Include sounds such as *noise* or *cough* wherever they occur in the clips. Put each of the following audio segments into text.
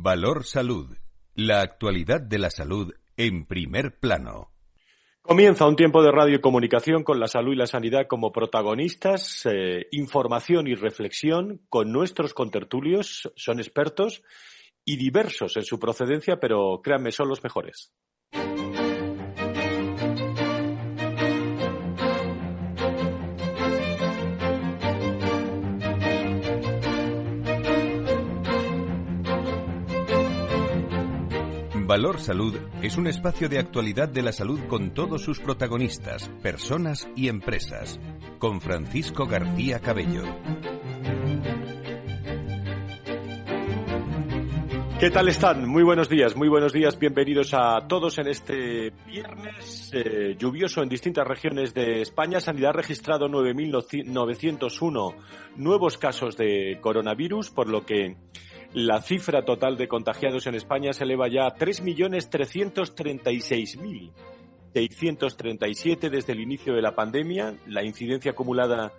Valor Salud. La actualidad de la salud en primer plano. Comienza un tiempo de radio y comunicación con la salud y la sanidad como protagonistas, eh, información y reflexión con nuestros contertulios, son expertos y diversos en su procedencia, pero créanme, son los mejores. Valor Salud es un espacio de actualidad de la salud con todos sus protagonistas, personas y empresas. Con Francisco García Cabello. ¿Qué tal están? Muy buenos días, muy buenos días. Bienvenidos a todos en este viernes eh, lluvioso en distintas regiones de España. Sanidad ha registrado 9.901 nuevos casos de coronavirus, por lo que la cifra total de contagiados en España se eleva ya a 3.336.637 desde el inicio de la pandemia. La incidencia acumulada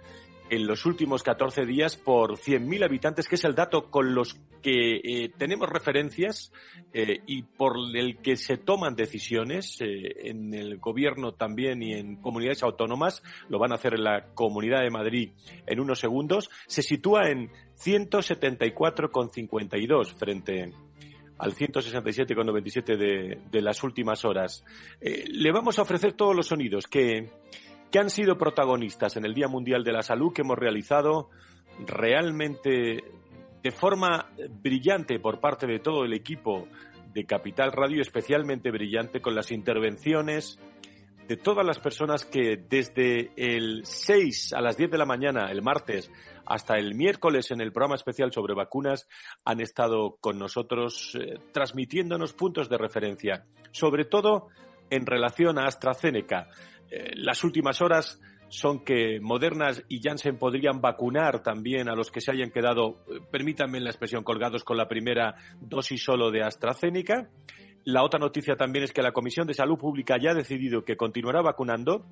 en los últimos 14 días por 100.000 habitantes, que es el dato con los que eh, tenemos referencias eh, y por el que se toman decisiones eh, en el gobierno también y en comunidades autónomas, lo van a hacer en la Comunidad de Madrid en unos segundos, se sitúa en 174,52 frente al 167,97 de, de las últimas horas. le vamos a ofrecer todos los sonidos que que han sido protagonistas en el Día Mundial de la Salud que hemos realizado realmente de forma brillante por parte de todo el equipo de Capital Radio, especialmente brillante con las intervenciones de todas las personas que desde el 6 a las 10 de la mañana, el martes, hasta el miércoles en el programa especial sobre vacunas han estado con nosotros eh, transmitiéndonos puntos de referencia, sobre todo en relación a AstraZeneca. Eh, las últimas horas son que Modernas y Janssen podrían vacunar también a los que se hayan quedado, eh, permítanme la expresión, colgados con la primera dosis solo de AstraZeneca. La otra noticia también es que la Comisión de Salud Pública ya ha decidido que continuará vacunando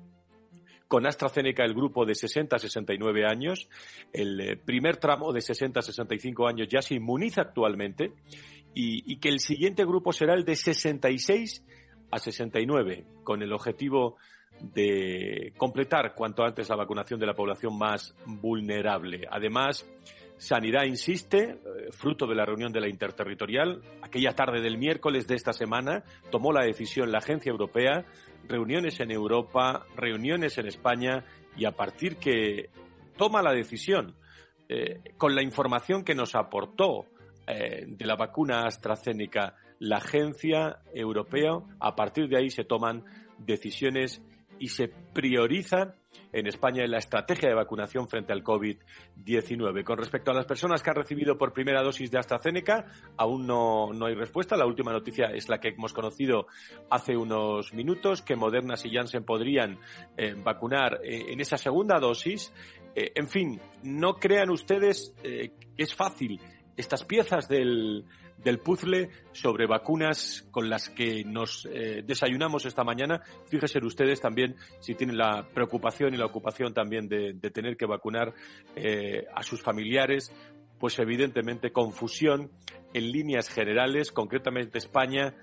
con AstraZeneca el grupo de 60 a 69 años. El eh, primer tramo de 60 a 65 años ya se inmuniza actualmente y, y que el siguiente grupo será el de 66 a 69, con el objetivo de completar cuanto antes la vacunación de la población más vulnerable. Además, Sanidad insiste, eh, fruto de la reunión de la interterritorial, aquella tarde del miércoles de esta semana, tomó la decisión la Agencia Europea, reuniones en Europa, reuniones en España, y a partir que toma la decisión, eh, con la información que nos aportó eh, de la vacuna AstraZeneca la Agencia Europea, a partir de ahí se toman decisiones y se prioriza en España la estrategia de vacunación frente al COVID-19. Con respecto a las personas que han recibido por primera dosis de AstraZeneca, aún no, hay respuesta. La última noticia es la que hemos conocido hace unos minutos, que Moderna y Janssen podrían eh, vacunar eh, en esa segunda dosis. Eh, en fin, no crean ustedes que es fácil estas piezas del, del puzzle sobre vacunas con las que nos eh, desayunamos esta mañana. Fíjense ustedes también si tienen la preocupación y la ocupación también de, tener que vacunar eh, a sus familiares, pues evidentemente confusión en líneas generales, concretamente España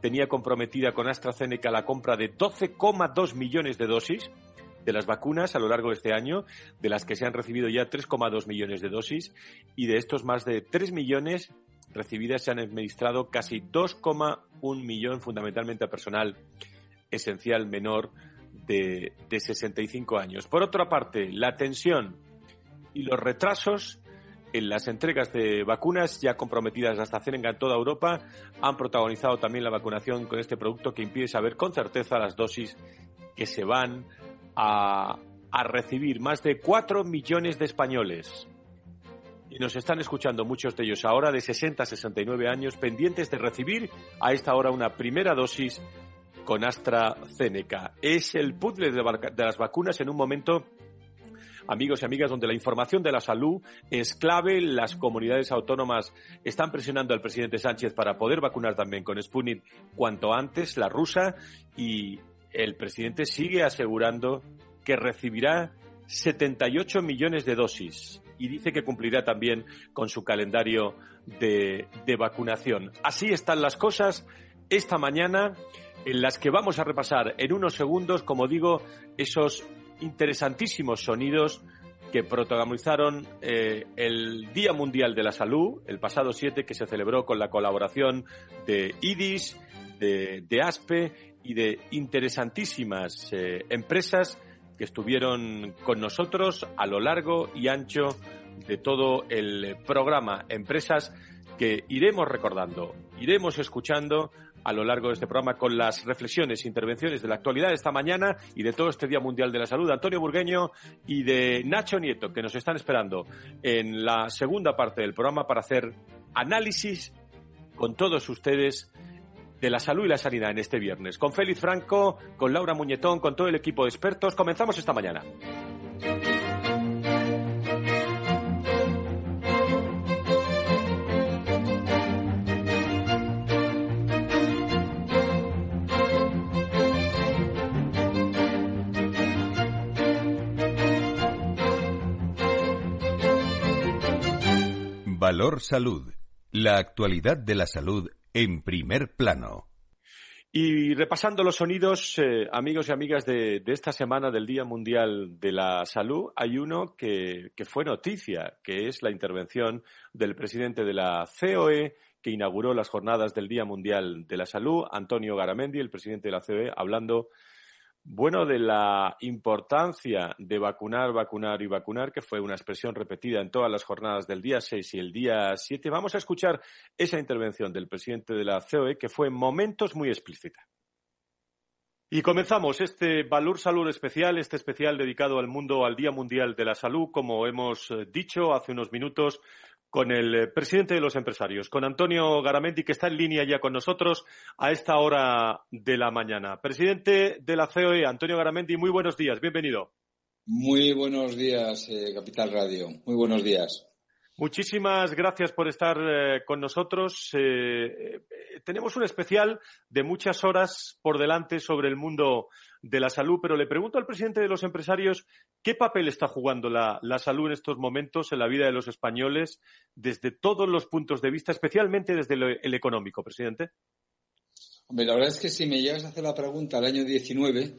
tenía comprometida con AstraZeneca la compra de 12,2 millones de dosis de las vacunas a lo largo de este año, de las que se han recibido ya 3,2 millones de dosis y de estos más de 3 millones recibidas se han administrado casi 2,1 millón fundamentalmente a personal esencial menor de, de 65 años. Por otra parte, la tensión y los retrasos en las entregas de vacunas ya comprometidas hasta AstraZeneca en toda Europa han protagonizado también la vacunación con este producto que impide saber con certeza las dosis que se van a, recibir. Más de 4 millones de españoles y nos están escuchando muchos de ellos ahora de 60 a 69 años pendientes de recibir a esta hora una primera dosis con AstraZeneca. Es el puzzle de las vacunas en un momento amigos y amigas, donde la información de la salud es clave. Las comunidades autónomas están presionando al presidente Sánchez para poder vacunar también con Sputnik cuanto antes, la rusa, y el presidente sigue asegurando que recibirá 78 millones de dosis y dice que cumplirá también con su calendario de, de vacunación. Así están las cosas esta mañana en las que vamos a repasar en unos segundos, como digo, esos interesantísimos sonidos que protagonizaron eh, el Día Mundial de la Salud, el pasado 7, que se celebró con la colaboración de IDIS, de, ASPE y de interesantísimas eh, empresas que estuvieron con nosotros a lo largo y ancho de todo el programa. Empresas que iremos recordando, iremos escuchando a lo largo de este programa con las reflexiones e intervenciones de la actualidad de esta mañana y de todo este Día Mundial de la Salud, Antonio Burgueño y de Nacho Nieto, que nos están esperando en la segunda parte del programa para hacer análisis con todos ustedes de la salud y la sanidad en este viernes. Con Félix Franco, con Laura Muñetón, con todo el equipo de expertos. Comenzamos esta mañana. Valor Salud. La actualidad de la salud en primer plano. Y repasando los sonidos, eh, amigos y amigas de, esta semana del Día Mundial de la Salud, hay uno que, que, fue noticia, que es la intervención del presidente de la COE, que inauguró las jornadas del Día Mundial de la Salud, Antonio Garamendi, el presidente de la COE, hablando bueno, de la importancia de vacunar, vacunar y vacunar, que fue una expresión repetida en todas las jornadas del día 6 y el día 7. Vamos a escuchar esa intervención del presidente de la COE, que fue en momentos muy explícita. Y comenzamos este Valor Salud especial, este especial dedicado al mundo, al Día Mundial de la Salud, como hemos eh, dicho hace unos minutos, con el eh, presidente de los empresarios, con Antonio Garamendi, que está en línea ya con nosotros a esta hora de la mañana. Presidente de la COE, Antonio Garamendi, muy buenos días, bienvenido. Muy buenos días, eh, Capital Radio. Muy buenos días. Muchísimas gracias por estar eh, con nosotros. tenemos un especial de muchas horas por delante sobre el mundo de la salud, pero le pregunto al presidente de los empresarios qué papel está jugando la, salud en estos momentos en la vida de los españoles desde todos los puntos de vista, especialmente desde el, económico, presidente. Hombre, la verdad es que si me llegas a hacer la pregunta al año 19,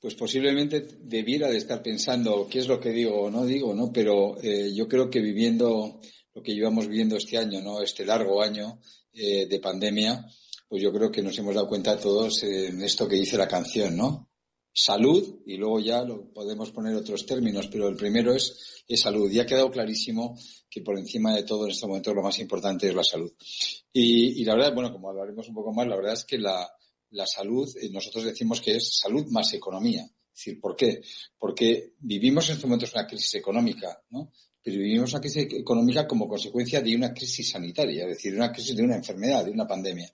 pues posiblemente debiera de estar pensando qué es lo que digo o no digo, ¿no? Pero eh, yo creo que viviendo lo que llevamos viviendo este año, ¿no? Este largo año eh, de pandemia, pues yo creo que nos hemos dado cuenta todos en esto que dice la canción, ¿no? Salud y luego ya lo podemos poner otros términos, pero el primero es, salud. Y ha quedado clarísimo que por encima de todo en este momento lo más importante es la salud. Y, la verdad, bueno, como hablaremos un poco más, la verdad es que la, la salud, eh, nosotros decimos que es salud más economía. Es decir, ¿por qué? Porque vivimos en estos momentos una crisis económica, ¿no? Pero vivimos una crisis económica como consecuencia de una crisis sanitaria, es decir, una crisis de una enfermedad, de una pandemia.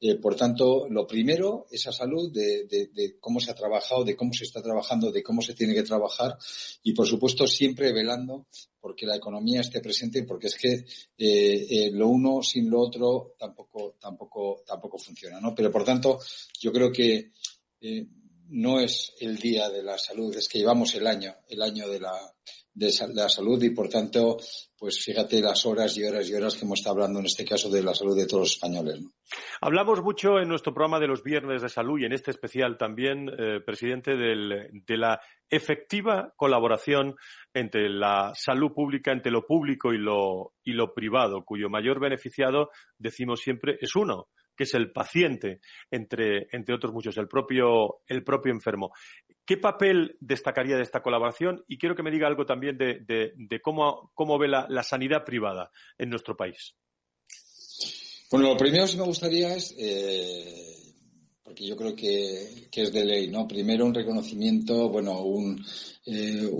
Eh, por tanto, lo primero, esa salud de, cómo se ha trabajado, de cómo se está trabajando, de cómo se tiene que trabajar y, por supuesto, siempre velando porque la economía esté presente, porque es que eh, eh, lo uno sin lo otro tampoco, tampoco, tampoco funciona, ¿no? Pero, por tanto, yo creo que no es el día de la salud, es que llevamos el año, el año de la, de la salud y por tanto, pues fíjate las horas y horas y horas que hemos estado hablando en este caso de la salud de todos los españoles. Hablamos mucho en nuestro programa de los viernes de salud y en este especial también, eh, presidente, de la efectiva colaboración entre la salud pública, entre lo público y lo, y lo privado, cuyo mayor beneficiado, decimos siempre, es uno, que es el paciente, entre, entre otros muchos, el propio, el propio enfermo. ¿Qué papel destacaría de esta colaboración? Y quiero que me diga algo también de, de, cómo, cómo ve la, la, sanidad privada en nuestro país. Bueno, lo primero que me gustaría es eh, porque yo creo que, es de ley, ¿no? Primero un reconocimiento, bueno, un, eh,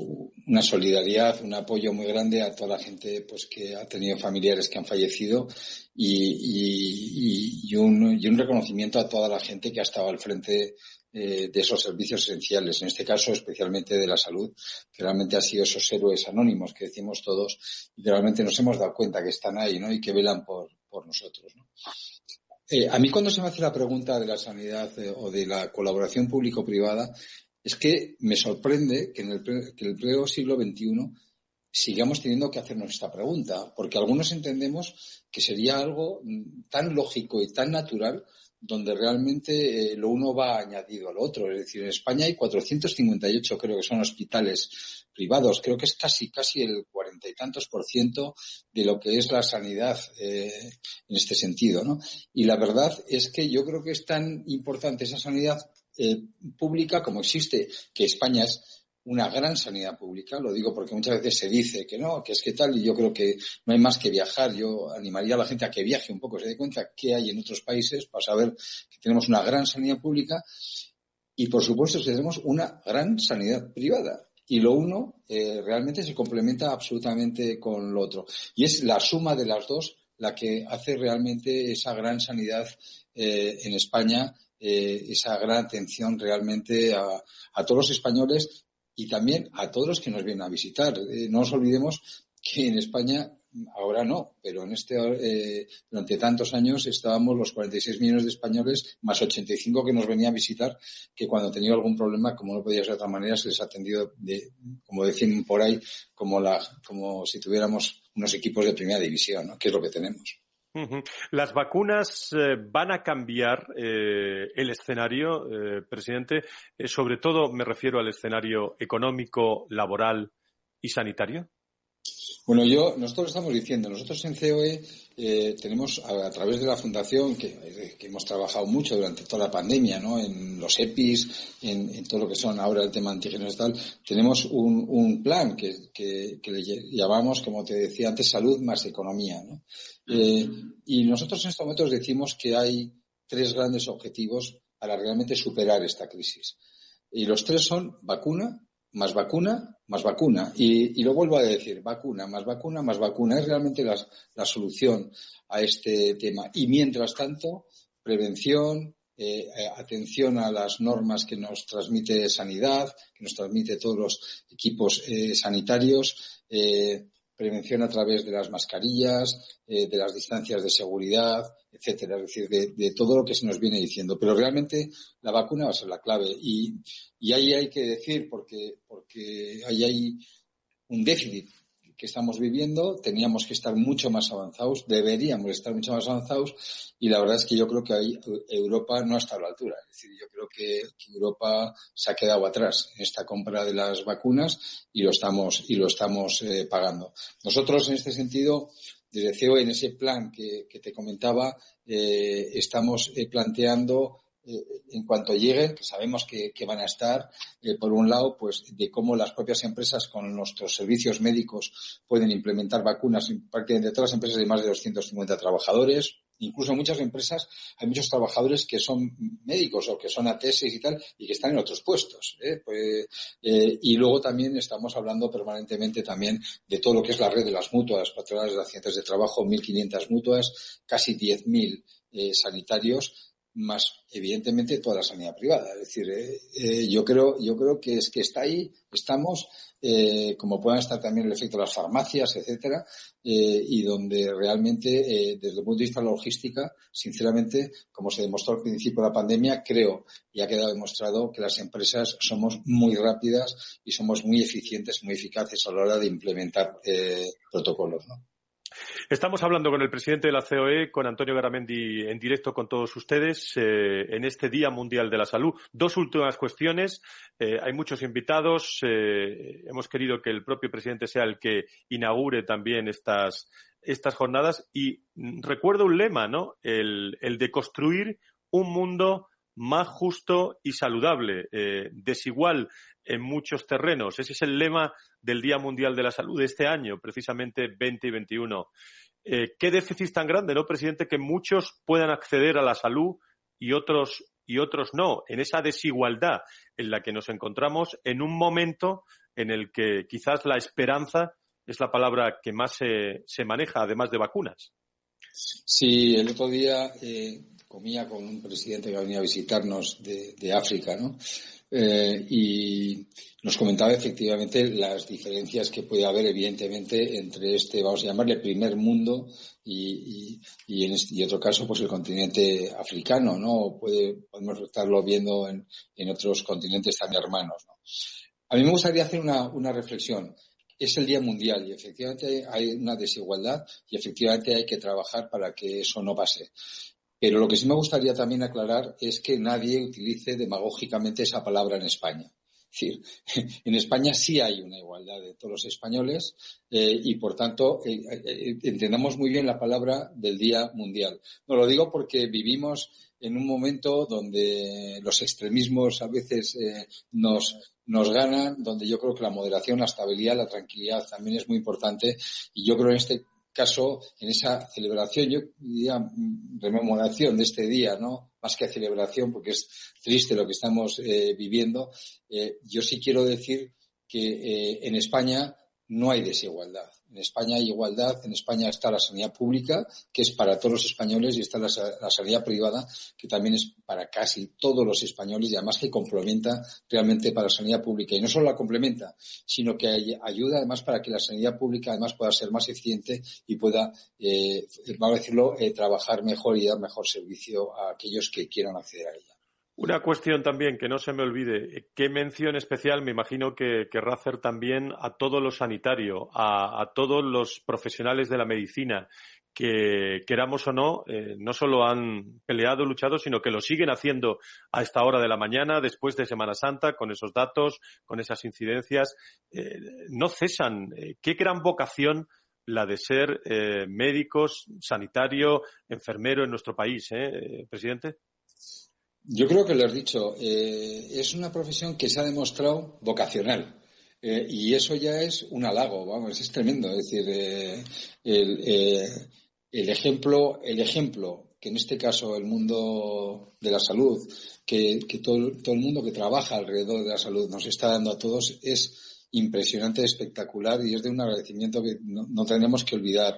una solidaridad, un apoyo muy grande a toda la gente pues que ha tenido familiares que han fallecido y, y, un, y un reconocimiento a toda la gente que ha estado al frente eh, de esos servicios esenciales, en este caso especialmente de la salud, que realmente han sido esos héroes anónimos que decimos todos y que realmente nos hemos dado cuenta que están ahí, ¿no? Y que velan por, por nosotros, ¿no? Eh, a mí cuando se me hace la pregunta de la sanidad eh, o de la colaboración público-privada, es que me sorprende que en el, que el pleno siglo XXI sigamos teniendo que hacernos esta pregunta, porque algunos entendemos que sería algo tan lógico y tan natural donde realmente eh, lo uno va añadido al otro. Es decir, en España hay 458, creo que son hospitales privados. Creo que es casi, casi el cuarenta y tantos por ciento de lo que es la sanidad eh, en este sentido, ¿no? Y la verdad es que yo creo que es tan importante esa sanidad eh, pública como existe, que España es una gran sanidad pública, lo digo porque muchas veces se dice que no, que es que tal, y yo creo que no hay más que viajar. Yo animaría a la gente a que viaje un poco, se dé cuenta qué hay en otros países para saber que tenemos una gran sanidad pública y, por supuesto, que tenemos una gran sanidad privada. Y lo uno eh, realmente se complementa absolutamente con lo otro. Y es la suma de las dos la que hace realmente esa gran sanidad eh, en España, eh, esa gran atención realmente a, a todos los españoles y también a todos los que nos vienen a visitar. Eh, no nos olvidemos que en España ahora no, pero en este eh, durante tantos años estábamos los 46 millones de españoles más 85 que nos venían a visitar, que cuando tenía algún problema, como no podía ser de otra manera, se les ha atendido de, como decían por ahí, como la, como si tuviéramos unos equipos de primera división, ¿no? que es lo que tenemos. Las vacunas eh, van a cambiar eh, el escenario, eh, presidente. sobre todo me refiero al escenario económico, laboral y sanitario. Bueno, yo, nosotros estamos diciendo, nosotros en COE eh, tenemos a, través de la fundación que, eh, que, hemos trabajado mucho durante toda la pandemia, ¿no? En los EPIs, en, todo lo que son ahora el tema antígenos y tal, tenemos un, un plan que, le llamamos, como te decía antes, salud más economía, ¿no? Eh, y nosotros en estos momentos decimos que hay tres grandes objetivos para realmente superar esta crisis. Y los tres son vacuna, más vacuna, más vacuna. Y, lo vuelvo a decir, vacuna, más vacuna, más vacuna. Es realmente la, solución a este tema. Y mientras tanto, prevención, eh, eh, atención a las normas que nos transmite sanidad, que nos transmite todos los equipos eh, sanitarios, prevención a través de las mascarillas, eh, de las distancias de seguridad, etcétera, es decir, de, todo lo que se nos viene diciendo. Pero realmente la vacuna va a ser la clave y, y ahí hay que decir, porque, porque ahí hay un déficit que estamos viviendo, teníamos que estar mucho más avanzados, deberíamos estar mucho más avanzados y la verdad es que yo creo que ahí Europa no está a la altura. Es decir, yo creo que, Europa se ha quedado atrás en esta compra de las vacunas y lo estamos, y lo estamos eh, pagando. Nosotros en este sentido, desde CEO en ese plan que, te comentaba, eh, estamos eh, planteando en cuanto lleguen, que sabemos que, van a estar, eh, por un lado, pues de cómo las propias empresas con nuestros servicios médicos pueden implementar vacunas, prácticamente todas las empresas de más de 250 trabajadores, incluso muchas empresas hay muchos trabajadores que son médicos o que son ATS y tal y que están en otros puestos. ¿eh? Pues, eh, y luego también estamos hablando permanentemente también de todo lo que es la red de las mutuas, patronales de accidentes de trabajo, 1.500 mutuas, casi 10.000 sanitarios más evidentemente toda la sanidad privada. Es decir, eh, eh, yo creo, yo creo que es que está ahí, estamos, eh, como puedan estar también el efecto de las farmacias, etcétera, y donde realmente, desde el punto de vista de la logística, sinceramente, como se demostró al principio de la pandemia, creo y ha quedado demostrado que las empresas somos muy rápidas y somos muy eficientes, muy eficaces a la hora de implementar protocolos, ¿no? Estamos hablando con el presidente de la COE, con Antonio Garamendi, en directo con todos ustedes eh, en este Día Mundial de la Salud. Dos últimas cuestiones. Eh, hay muchos invitados. Eh, hemos querido que el propio presidente sea el que inaugure también estas, estas jornadas. Y recuerdo un lema, ¿no? El, el de construir un mundo más justo y saludable, eh, desigual en muchos terrenos. Ese es el lema del Día Mundial de la Salud de este año, precisamente 20 y 21. Eh, ¿Qué déficit tan grande, no, presidente, que muchos puedan acceder a la salud y otros y otros no, en esa desigualdad en la que nos encontramos en un momento en el que quizás la esperanza es la palabra que más se, se maneja, además de vacunas. Sí, el otro día eh, comía con un presidente que venía a visitarnos de, África, ¿no? Eh, y nos comentaba efectivamente las diferencias que puede haber, evidentemente, entre este, vamos a llamarle, primer mundo y, y, en este, otro caso, pues el continente africano, ¿no? Puede, podemos estarlo viendo en, en otros continentes también hermanos, ¿no? A mí me gustaría hacer una, una reflexión es el Día Mundial y efectivamente hay una desigualdad y efectivamente hay que trabajar para que eso no pase. Pero lo que sí me gustaría también aclarar es que nadie utilice demagógicamente esa palabra en España. Decir, *laughs* en España sí hay una igualdad de todos los españoles eh, y, por tanto, eh, eh, entendamos muy bien la palabra del Día Mundial. No lo digo porque vivimos en un momento donde los extremismos a veces nos, nos ganan, donde yo creo que la moderación, la estabilidad, la tranquilidad también es muy importante y yo creo en este caso, en esa celebración, yo diría mm, rememoración de este día, ¿no? Más que celebración, porque es triste lo que estamos eh, viviendo, eh, yo sí quiero decir que eh, en España no hay desigualdad. En España hay igualdad, en España está la sanidad pública, que es para todos los españoles, y está la, sanidad privada, que también es para casi todos los españoles, y además que complementa realmente para la sanidad pública. Y no solo la complementa, sino que ayuda además para que la sanidad pública además pueda ser más eficiente y pueda, eh, vamos a decirlo, eh, trabajar mejor y dar mejor servicio a aquellos que quieran acceder a ella. Una cuestión también que no se me olvide. ¿Qué mención especial me imagino que querrá hacer también a todo lo sanitario, a, todos los profesionales de la medicina que, queramos o no, eh, no solo han peleado, luchado, sino que lo siguen haciendo a esta hora de la mañana, después de Semana Santa, con esos datos, con esas incidencias. Eh, no cesan. Eh, qué gran vocación la de ser médicos, sanitario, enfermero en nuestro país, ¿eh, presidente? Yo creo que lo has dicho. Eh, es una profesión que se ha demostrado vocacional. Eh, y eso ya es un halago, vamos, es tremendo. Es decir, eh, el, ejemplo, el ejemplo que en este caso el mundo de la salud, que, todo, el mundo que trabaja alrededor de la salud nos está dando a todos es impresionante, espectacular y es de un agradecimiento que no, no tenemos que olvidar,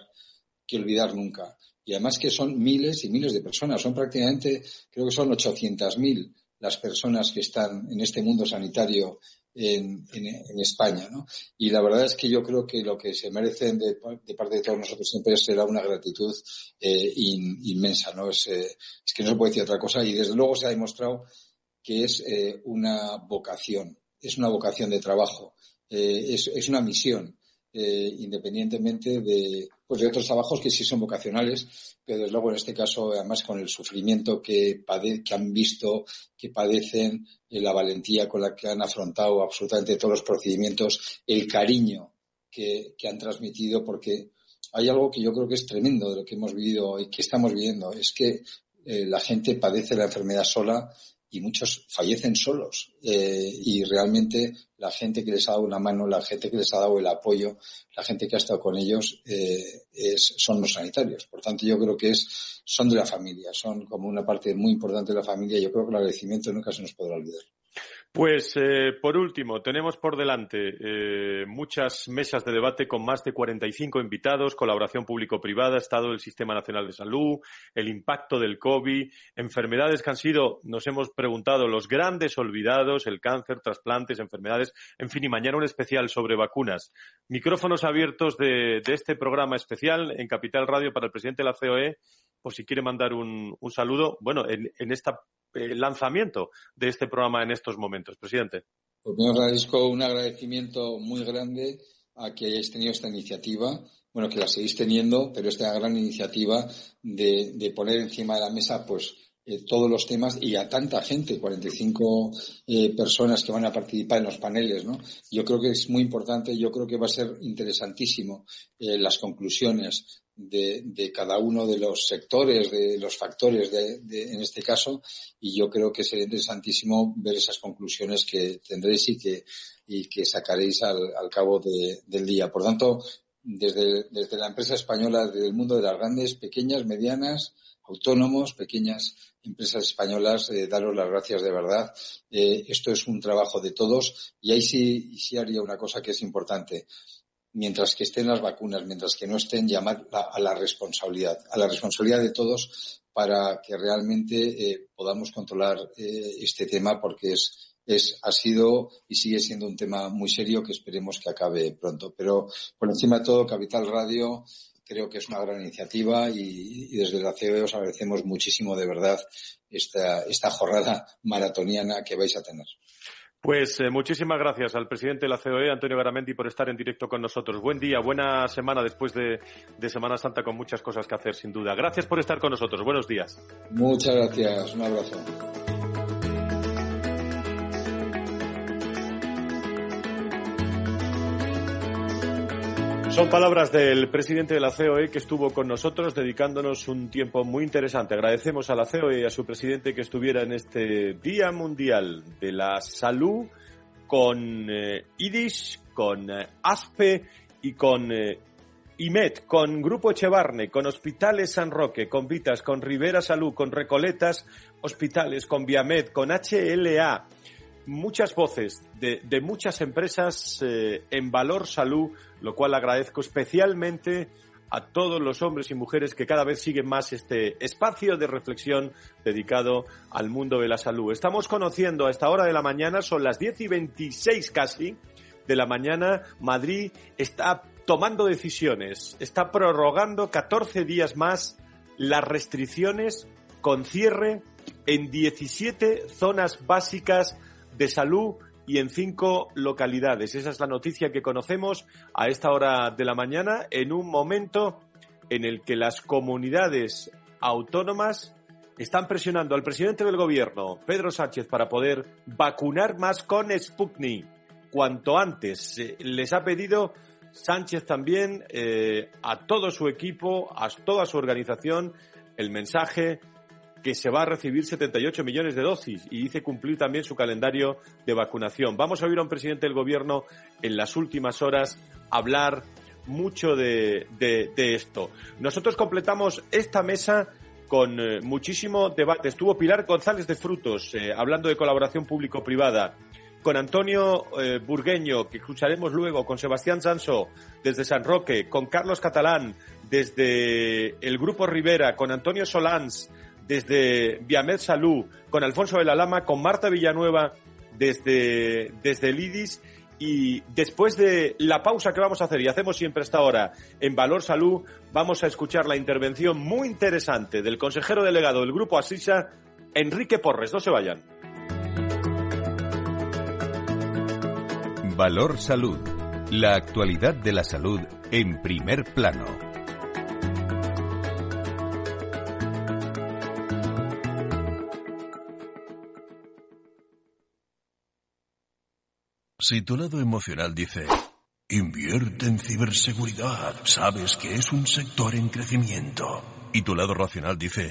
que olvidar nunca y además que son miles y miles de personas. Son prácticamente, creo que son 800.000 las personas que están en este mundo sanitario en, España. ¿no? Y la verdad es que yo creo que lo que se merecen de, parte de todos nosotros siempre será una gratitud eh, inmensa. ¿no? Es, eh, es, que no se puede decir otra cosa y desde luego se ha demostrado que es eh, una vocación, es una vocación de trabajo, es, es una misión. Eh, independientemente de, pues de otros trabajos que sí son vocacionales, pero desde luego en este caso, además con el sufrimiento que, han visto, que padecen, eh, la valentía con la que han afrontado absolutamente todos los procedimientos, el cariño que, han transmitido, porque hay algo que yo creo que es tremendo de lo que hemos vivido y que estamos viviendo, es que eh, la gente padece la enfermedad sola y muchos fallecen solos. Eh, y realmente la gente que les ha dado una mano, la gente que les ha dado el apoyo, la gente que ha estado con ellos eh, es, son los sanitarios. Por tanto, yo creo que es, son de la familia, son como una parte muy importante de la familia. Yo creo que el agradecimiento nunca se nos podrá olvidar. Pues eh, por último, tenemos por delante eh, muchas mesas de debate con más de 45 invitados, colaboración público-privada, estado del Sistema Nacional de Salud, el impacto del COVID, enfermedades que han sido, nos hemos preguntado, los grandes olvidados, el cáncer, trasplantes, enfermedades, en fin, y mañana un especial sobre vacunas. Micrófonos abiertos de, este programa especial en Capital Radio para el presidente de la COE, por si quiere mandar un, saludo, bueno, en, en este lanzamiento de este programa en estos momentos. Presidente. Pues me agradezco un agradecimiento muy grande a que hayáis tenido esta iniciativa, bueno, que la seguís teniendo, pero esta gran iniciativa de, de poner encima de la mesa, pues, eh, todos los temas y a tanta gente, 45 eh, personas que van a participar en los paneles, ¿no? Yo creo que es muy importante, yo creo que va a ser interesantísimo eh, las conclusiones de, cada uno de los sectores, de los factores de, de, en este caso, y yo creo que sería interesantísimo ver esas conclusiones que tendréis y que, y que sacaréis al, al cabo del día. Por tanto, desde, desde la empresa española, desde el mundo de las grandes, pequeñas, medianas, autónomos, pequeñas empresas españolas, eh, daros las gracias de verdad. Eh, esto es un trabajo de todos y ahí sí, sí haría una cosa que es importante. Mientras que estén las vacunas, mientras que no estén, llamar a la responsabilidad, a la responsabilidad de todos para que realmente eh, podamos controlar eh, este tema porque es, es, ha sido y sigue siendo un tema muy serio que esperemos que acabe pronto. Pero por encima de todo, Capital Radio creo que es una gran iniciativa y, desde la COE os agradecemos muchísimo de verdad esta, esta jornada maratoniana que vais a tener. Pues eh, muchísimas gracias al presidente de la COE, Antonio Garamendi, por estar en directo con nosotros. Buen día, buena semana después de, de, Semana Santa con muchas cosas que hacer, sin duda. Gracias por estar con nosotros. Buenos días. Muchas gracias. Un abrazo. Son palabras del presidente de la COE que estuvo con nosotros dedicándonos un tiempo muy interesante. Agradecemos a la COE y a su presidente que estuviera en este Día Mundial de la Salud con eh, IDIS, con eh, ASPE y con eh, IMED, con Grupo Echevarne, con Hospitales San Roque, con Vitas, con Rivera Salud, con Recoletas Hospitales, con Viamed, con HLA, muchas voces de, de muchas empresas eh, en valor salud, lo cual agradezco especialmente a todos los hombres y mujeres que cada vez siguen más este espacio de reflexión dedicado al mundo de la salud. Estamos conociendo a esta hora de la mañana, son las 10 y 26 casi de la mañana, Madrid está tomando decisiones, está prorrogando 14 días más las restricciones con cierre en 17 zonas básicas de salud y en cinco localidades. Esa es la noticia que conocemos a esta hora de la mañana en un momento en el que las comunidades autónomas están presionando al presidente del gobierno, Pedro Sánchez, para poder vacunar más con Sputnik cuanto antes. Les ha pedido Sánchez también eh, a todo su equipo, a toda su organización, el mensaje que se va a recibir 78 millones de dosis y dice cumplir también su calendario de vacunación. Vamos a oír a un presidente del gobierno en las últimas horas hablar mucho de, esto. Nosotros completamos esta mesa con eh, muchísimo debate. Estuvo Pilar González de Frutos eh, hablando de colaboración público-privada con Antonio eh, Burgueño, que escucharemos luego, con Sebastián Sanso desde San Roque, con Carlos Catalán desde el Grupo Rivera, con Antonio Solans desde Viamed Salud, con Alfonso de la Lama, con Marta Villanueva desde, desde el IDIS y después de la pausa que vamos a hacer y hacemos siempre esta hora en Valor Salud, vamos a escuchar la intervención muy interesante del consejero delegado del Grupo Asisa, Enrique Porres. No se vayan. Valor Salud. La actualidad de la salud en primer plano. Si tu lado emocional dice, invierte en ciberseguridad, sabes que es un sector en crecimiento. Y tu lado racional dice,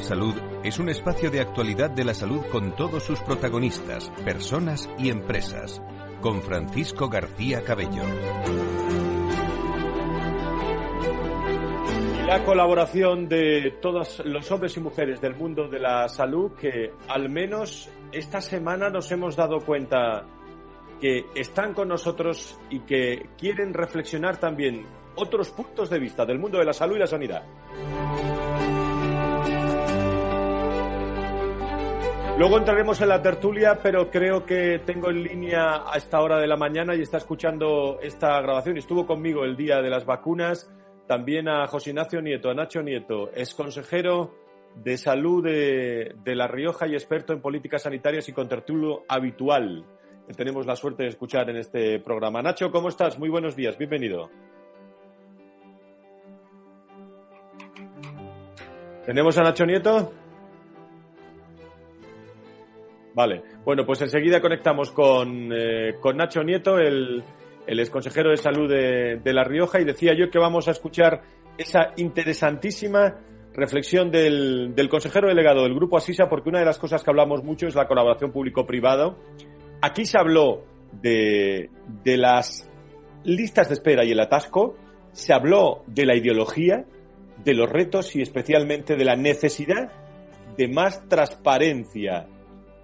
Salud es un espacio de actualidad de la salud con todos sus protagonistas, personas y empresas. Con Francisco García Cabello. la colaboración de todos los hombres y mujeres del mundo de la salud que al menos esta semana nos hemos dado cuenta que están con nosotros y que quieren reflexionar también otros puntos de vista del mundo de la salud y la sanidad. Luego entraremos en la tertulia, pero creo que tengo en línea a esta hora de la mañana y está escuchando esta grabación. Estuvo conmigo el día de las vacunas. También a José Ignacio Nieto, a Nacho Nieto, es consejero de salud de, La Rioja y experto en políticas sanitarias y con tertulio habitual. Tenemos la suerte de escuchar en este programa. Nacho, ¿cómo estás? Muy buenos días, bienvenido. ¿Tenemos a Nacho Nieto? Vale, bueno, pues enseguida conectamos con, eh, Nacho Nieto, el, el exconsejero de salud de, La Rioja, y decía yo que vamos a escuchar esa interesantísima reflexión del, del, consejero delegado del Grupo Asisa, porque una de las cosas que hablamos mucho es la colaboración público-privado. Aquí se habló de, de las listas de espera y el atasco, se habló de la ideología, de los retos y especialmente de la necesidad de más transparencia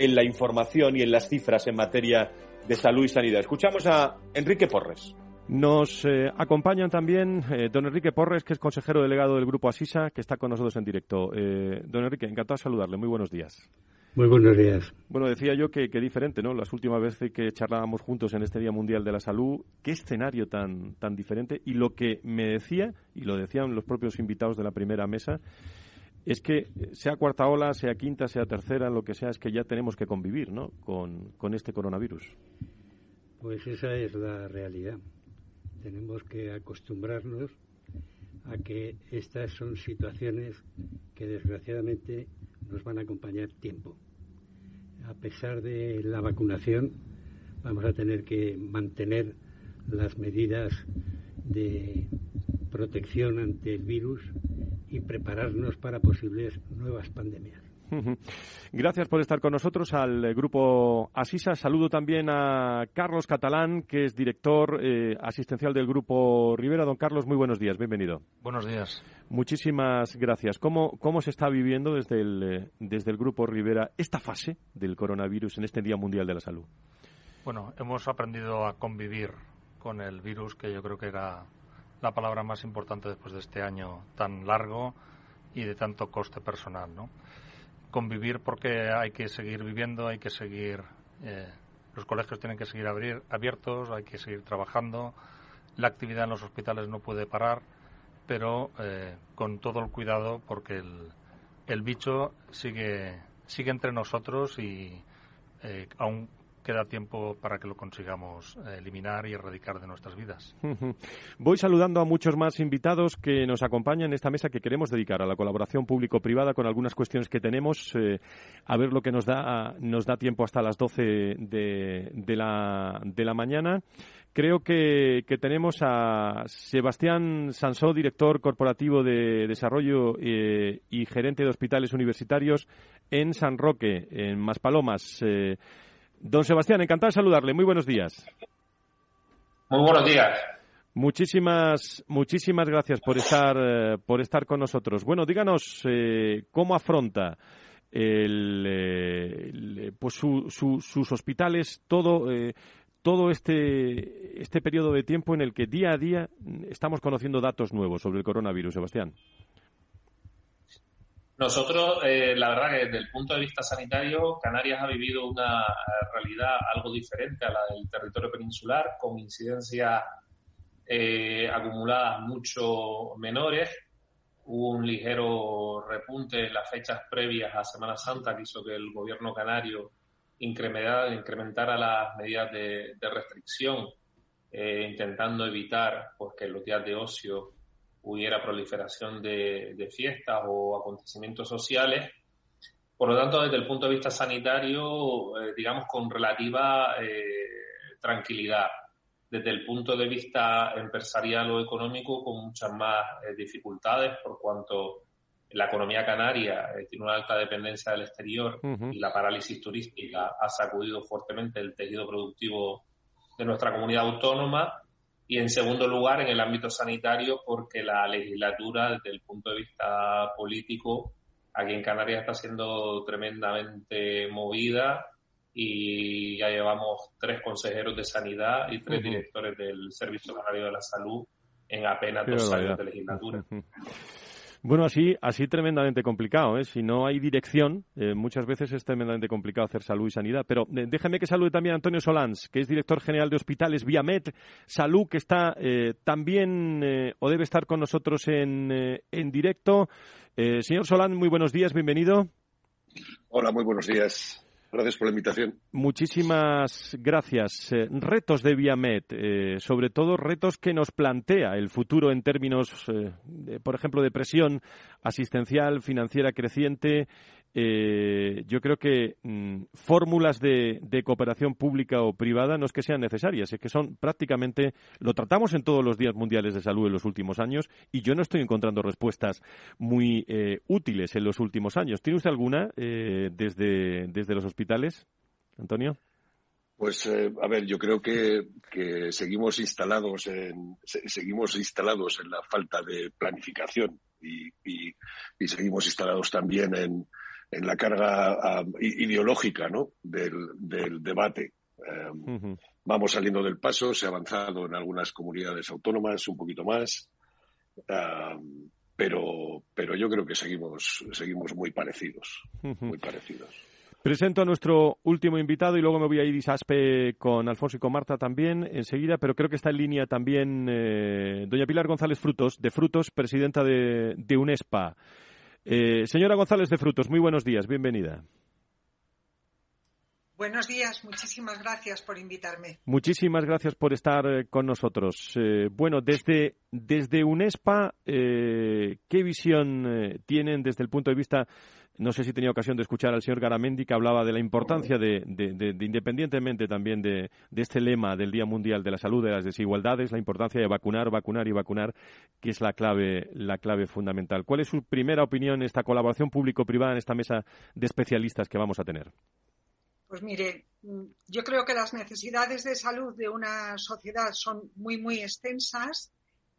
en la información y en las cifras en materia de salud y sanidad. Escuchamos a Enrique Porres. Nos eh, acompañan también eh, don Enrique Porres, que es consejero delegado del Grupo Asisa, que está con nosotros en directo. Eh, don Enrique, encantado de saludarle. Muy buenos días. Muy buenos días. Bueno, decía yo que, que, diferente, ¿no? Las últimas veces que charlábamos juntos en este Día Mundial de la Salud, qué escenario tan, tan diferente. Y lo que me decía, y lo decían los propios invitados de la primera mesa, es que sea cuarta ola, sea quinta, sea tercera, lo que sea, es que ya tenemos que convivir ¿no? con, con este coronavirus. Pues esa es la realidad. Tenemos que acostumbrarnos a que estas son situaciones que desgraciadamente nos van a acompañar tiempo. A pesar de la vacunación, vamos a tener que mantener las medidas de protección ante el virus y prepararnos para posibles nuevas pandemias. Gracias por estar con nosotros al grupo Asisa. Saludo también a Carlos Catalán, que es director eh, asistencial del grupo Rivera. Don Carlos, muy buenos días, bienvenido. Buenos días. Muchísimas gracias. ¿Cómo, cómo se está viviendo desde el, eh, desde el grupo Rivera esta fase del coronavirus en este Día Mundial de la Salud? Bueno, hemos aprendido a convivir con el virus, que yo creo que era la palabra más importante después de este año tan largo y de tanto coste personal, ¿no? Convivir porque hay que seguir viviendo, hay que seguir, eh, los colegios tienen que seguir abiertos, hay que seguir trabajando, la actividad en los hospitales no puede parar, pero eh, con todo el cuidado porque el, el bicho sigue, sigue entre nosotros y eh, aún queda tiempo para que lo consigamos eh, eliminar y erradicar de nuestras vidas. Voy saludando a muchos más invitados que nos acompañan en esta mesa que queremos dedicar a la colaboración público-privada con algunas cuestiones que tenemos. Eh, a ver lo que nos da, nos da tiempo hasta las 12 de, la, de la mañana. Creo que, tenemos a Sebastián Sansó, director corporativo de desarrollo eh, y gerente de hospitales universitarios en San Roque, en Maspalomas. Don Sebastián, encantado de saludarle. Muy buenos días. Muy buenos días. Muchísimas, muchísimas gracias por estar, eh, por estar con nosotros. Bueno, díganos eh, cómo afronta el, eh, pues sus hospitales todo, todo este, este periodo de tiempo en el que día a día estamos conociendo datos nuevos sobre el coronavirus, Sebastián. Nosotros, eh, la verdad que desde el punto de vista sanitario, Canarias ha vivido una eh, realidad algo diferente a la del territorio peninsular, con incidencias eh, acumuladas mucho menores. Hubo un ligero repunte en las fechas previas a Semana Santa que hizo que el gobierno canario incrementara, las medidas de, restricción, intentando evitar pues, que los días de ocio hubiera proliferación de, fiestas o acontecimientos sociales. Por lo tanto, desde el punto de vista sanitario, eh, digamos con relativa eh, tranquilidad. Desde el punto de vista empresarial o económico, con muchas más eh, dificultades, por cuanto la economía canaria eh, tiene una alta dependencia del exterior y la parálisis turística ha sacudido fuertemente el tejido productivo de nuestra comunidad autónoma. Y en segundo lugar, en el ámbito sanitario, porque la legislatura, desde el punto de vista político, aquí en Canarias está siendo tremendamente movida y ya llevamos tres consejeros de sanidad y tres directores del Servicio Canario de la Salud en apenas dos años de legislatura. Bueno, así, así tremendamente complicado. ¿eh? Si no hay dirección, eh, muchas veces es tremendamente complicado hacer salud y sanidad. Pero eh, déjeme que salude también a Antonio Solans, que es director general de hospitales Viamed Salud, que está eh, también o debe estar con nosotros en, en directo. señor Solans, muy buenos días, bienvenido. Hola, muy buenos días. Gracias por la invitación. Muchísimas gracias. Eh, retos de Viamed, eh, sobre todo retos que nos plantea el futuro en términos, eh, por ejemplo, de presión asistencial, financiera creciente, eh, yo creo que mm, fórmulas de, cooperación pública o privada no es que sean necesarias, es que son prácticamente, lo tratamos en todos los días mundiales de salud en los últimos años y yo no estoy encontrando respuestas muy eh, útiles en los últimos años. ¿Tiene usted alguna eh, desde, desde los hospitales, Antonio? Pues a ver, yo creo que, seguimos instalados en seguimos instalados en la falta de planificación y seguimos instalados también en, en la carga ideológica ¿no? del, debate. Em, vamos saliendo del paso, se ha avanzado en algunas comunidades autónomas un poquito más, em, pero, pero yo creo que seguimos, seguimos muy parecidos, muy parecidos. Presento a nuestro último invitado y luego me voy a ir Isaspe con Alfonso y con Marta también enseguida, pero creo que está en línea también eh, doña Pilar González Frutos, de Frutos, presidenta de, de UNESPA. Eh, señora González de Frutos, muy buenos días, bienvenida. Buenos días, muchísimas gracias por invitarme. Muchísimas gracias por estar eh, con nosotros. Eh, bueno, desde, desde UNESPA, ¿qué visión tienen desde el punto de vista no sé si tenía ocasión de escuchar al señor Garamendi que hablaba de la importancia de, independientemente también de, este lema del Día Mundial de la Salud, de las desigualdades, la importancia de vacunar, vacunar y vacunar, que es la clave, la clave fundamental. ¿Cuál es su primera opinión en esta colaboración público-privada en esta mesa de especialistas que vamos a tener? Pues mire, yo creo que las necesidades de salud de una sociedad son muy, muy extensas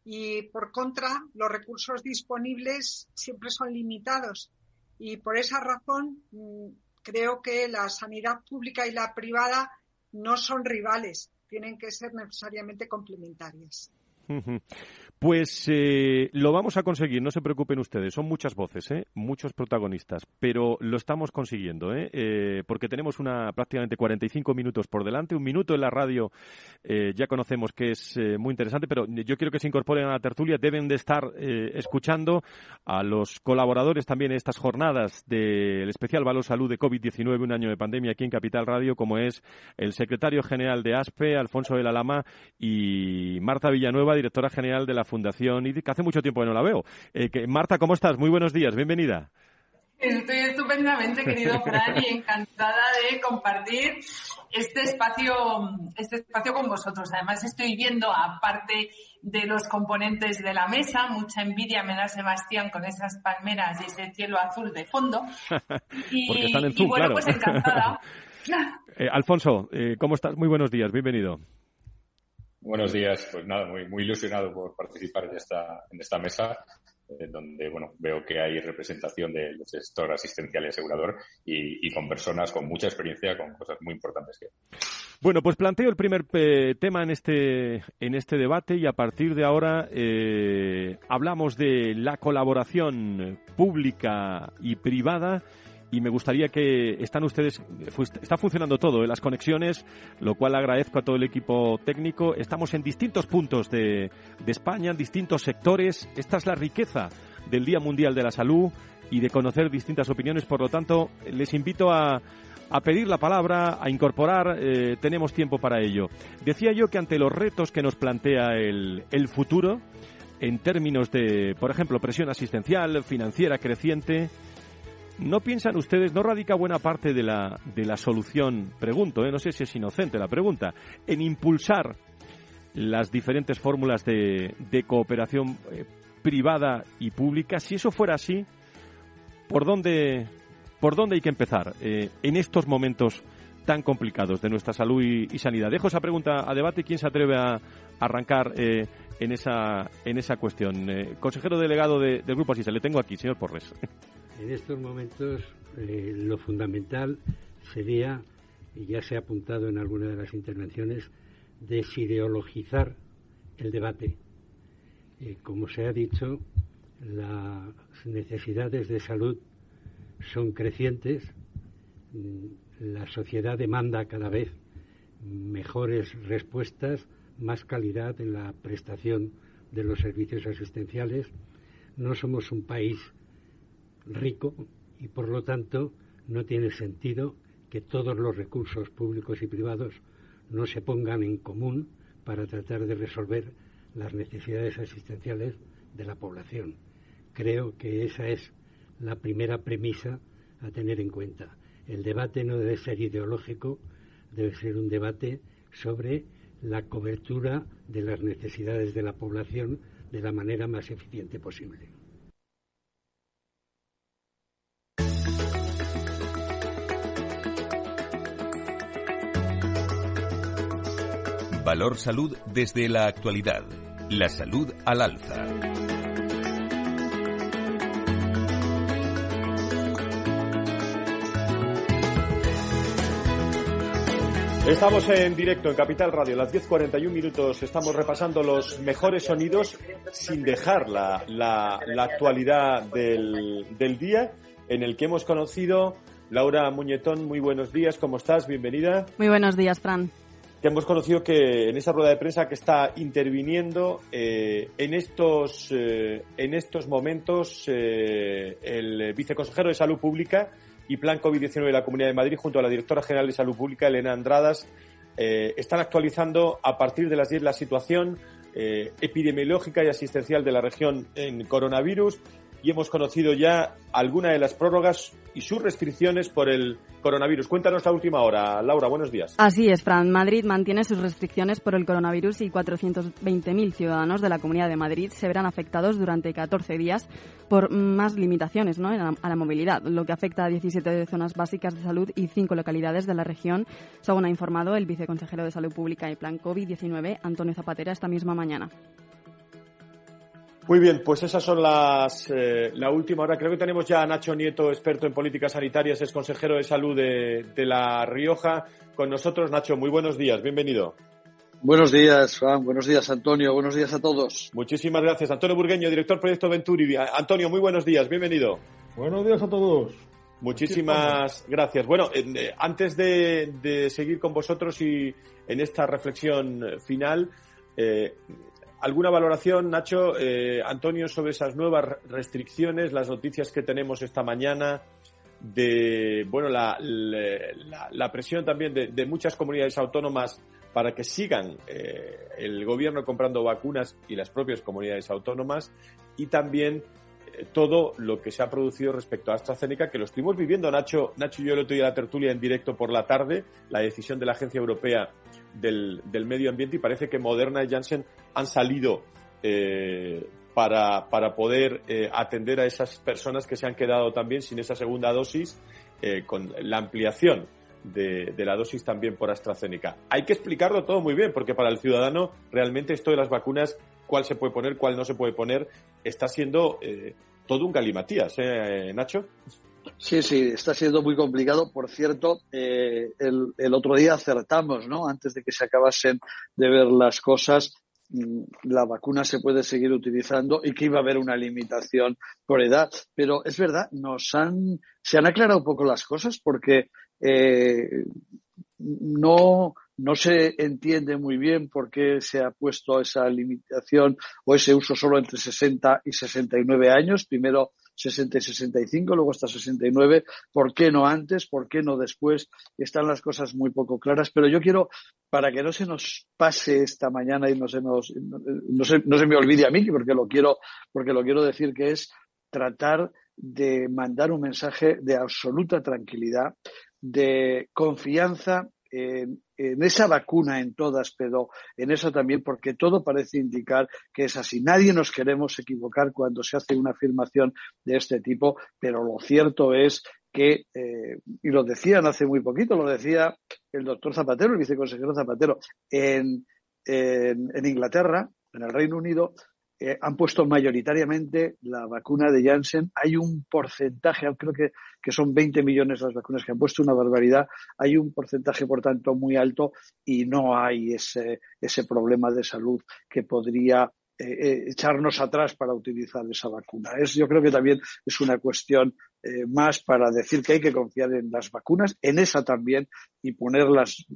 y, por contra, los recursos disponibles siempre son limitados y por esa razón mm, creo que la sanidad pública y la privada no son rivales, tienen que ser necesariamente complementarias. Pues eh, lo vamos a conseguir, no se preocupen ustedes. Son muchas voces, ¿eh? muchos protagonistas, pero lo estamos consiguiendo, ¿eh? ¿eh? porque tenemos una prácticamente 45 minutos por delante. Un minuto en la radio ya conocemos que es muy interesante, pero yo quiero que se incorporen a la tertulia. Deben de estar escuchando a los colaboradores también en estas jornadas del especial Valor Salud de COVID-19, un año de pandemia aquí en Capital Radio, como es el secretario general de ASPE, Alfonso de la Lama, y Marta Villanueva, directora general de la Fundación IDIC. Hace mucho tiempo que no la veo. Eh, que, Marta, ¿cómo estás? Muy buenos días, bienvenida. Estoy estupendamente, querido Fran, y encantada de compartir este espacio, este espacio con vosotros. Además, estoy viendo, aparte de los componentes de la mesa, mucha envidia me da Sebastián con esas palmeras y ese cielo azul de fondo. *laughs* Y, están en bueno, pues encantada. *laughs* Eh, Alfonso, eh, ¿cómo estás? Muy buenos días, bienvenido. Buenos días, pues nada, muy, muy ilusionado por participar en esta, en esta mesa, eh, donde bueno, veo que hay representación del sector asistencial y asegurador y, con personas con mucha experiencia, con cosas muy importantes que. Bueno, pues planteo el primer eh, tema en este, en este debate y a partir de ahora eh, hablamos de la colaboración pública y privada y me gustaría que están ustedes, está funcionando todo, ¿eh? las conexiones, lo cual agradezco a todo el equipo técnico. Estamos en distintos puntos de, España, en distintos sectores. Esta es la riqueza del Día Mundial de la Salud y de conocer distintas opiniones. Por lo tanto, les invito a, pedir la palabra, a incorporar, eh, tenemos tiempo para ello. Decía yo que ante los retos que nos plantea el, el futuro, en términos de, por ejemplo, presión asistencial, financiera creciente, ¿No piensan ustedes, no radica buena parte de la, de la solución, pregunto, ¿eh? no sé si es inocente la pregunta, en impulsar las diferentes fórmulas de, de cooperación eh, privada y pública? Si eso fuera así, ¿por dónde, por dónde hay que empezar eh, en estos momentos tan complicados de nuestra salud y, sanidad? Dejo esa pregunta a debate. ¿Quién se atreve a arrancar eh, en, esa, en esa cuestión? Consejero delegado de, del Grupo Asisa, le tengo aquí, señor Porres. En estos momentos lo fundamental sería, y ya se ha apuntado en alguna de las intervenciones, desideologizar el debate. como se ha dicho, las necesidades de salud son crecientes, la sociedad demanda cada vez mejores respuestas, más calidad en la prestación de los servicios asistenciales. No somos un país rico y por lo tanto no tiene sentido que todos los recursos públicos y privados no se pongan en común para tratar de resolver las necesidades asistenciales de la población. Creo que esa es la primera premisa a tener en cuenta. El debate no debe ser ideológico, debe ser un debate sobre la cobertura de las necesidades de la población de la manera más eficiente posible. Valor Salud desde la actualidad. La salud al alza. Estamos en directo en Capital Radio, las 10.41 minutos. Estamos repasando los mejores sonidos sin dejar la, la, actualidad del, del, día en el que hemos conocido. Laura Muñetón, muy buenos días, ¿cómo estás? Bienvenida. Muy buenos días, Fran. Que hemos conocido que en esa rueda de prensa que está interviniendo eh, en, estos, eh, en estos momentos eh, el viceconsejero de Salud Pública y Plan COVID-19 de la Comunidad de Madrid, junto a la directora general de Salud Pública, Elena Andradas, están actualizando a partir de las 10 la situación epidemiológica y asistencial de la región en coronavirus y hemos conocido ya alguna de las prórrogas y sus restricciones por el coronavirus. Cuéntanos la última hora, Laura. Buenos días. Así es, Fran. Madrid mantiene sus restricciones por el coronavirus y 420.000 ciudadanos de la Comunidad de Madrid se verán afectados durante 14 días por más limitaciones ¿no? a la movilidad, lo que afecta a 17 zonas básicas de salud y 5 localidades de la región, según ha informado el viceconsejero de Salud Pública y Plan COVID-19, Antonio Zapatera, esta misma mañana. Muy bien, pues esas son las eh, la última hora. Creo que tenemos ya a Nacho Nieto, experto en políticas sanitarias, es consejero de salud de, La Rioja, con nosotros. Nacho, muy buenos días, bienvenido. Buenos días, Juan. Buenos días, Antonio. Buenos días a todos. Muchísimas gracias. Antonio Burgueño, director Proyecto Venturi. Antonio, muy buenos días. Bienvenido. Buenos días a todos. Muchísimas gracias. Bueno, eh, antes de, seguir con vosotros y en esta reflexión final, eh, ¿Alguna valoración, Nacho, eh, Antonio, sobre esas nuevas restricciones, las noticias que tenemos esta mañana de, bueno, la, presión también de, muchas comunidades autónomas para que sigan eh, el gobierno comprando vacunas y las propias comunidades autónomas y también eh, todo lo que se ha producido respecto a AstraZeneca, que lo estuvimos viviendo, Nacho, Nacho y yo el otro día la tertulia en directo por la tarde, la decisión de la Agencia Europea del, del medio ambiente y parece que Moderna y Janssen han salido eh, para, para, poder eh, atender a esas personas que se han quedado también sin esa segunda dosis eh, con la ampliación de, de, la dosis también por AstraZeneca. Hay que explicarlo todo muy bien porque para el ciudadano realmente esto de las vacunas, cuál se puede poner, cuál no se puede poner, está siendo todo un galimatías, ¿eh, Nacho? Sí, sí, está siendo muy complicado. Por cierto, eh, el, otro día acertamos, ¿no? Antes de que se acabasen de ver las cosas, mm, la vacuna se puede seguir utilizando y que iba a haber una limitación por edad. Pero es verdad, nos han, se han aclarado un poco las cosas porque eh, no, no se entiende muy bien por qué se ha puesto esa limitación o ese uso solo entre 60 y 69 años. Primero 60 y 65, luego hasta 69. ¿Por qué no antes? ¿Por qué no después? Están las cosas muy poco claras, pero yo quiero, para que no se nos pase esta mañana y no se nos, no se, no se me olvide a mí, porque lo quiero, porque lo quiero decir que es tratar de mandar un mensaje de absoluta tranquilidad, de confianza en, esa vacuna en todas, pero en eso también, porque todo parece indicar que es así. Nadie nos queremos equivocar cuando se hace una afirmación de este tipo, pero lo cierto es que, eh, y lo decían hace muy poquito, lo decía el doctor Zapatero, el viceconsejero Zapatero, en, en Inglaterra, en el Reino Unido, eh, han puesto mayoritariamente la vacuna de Janssen. Hay un porcentaje, creo que, que son 20 millones las vacunas que han puesto, una barbaridad. Hay un porcentaje, por tanto, muy alto y no hay ese, ese problema de salud que podría eh, eh, echarnos atrás para utilizar esa vacuna. Es, yo creo que también es una cuestión eh, más para decir que hay que confiar en las vacunas, en esa también, y poner las,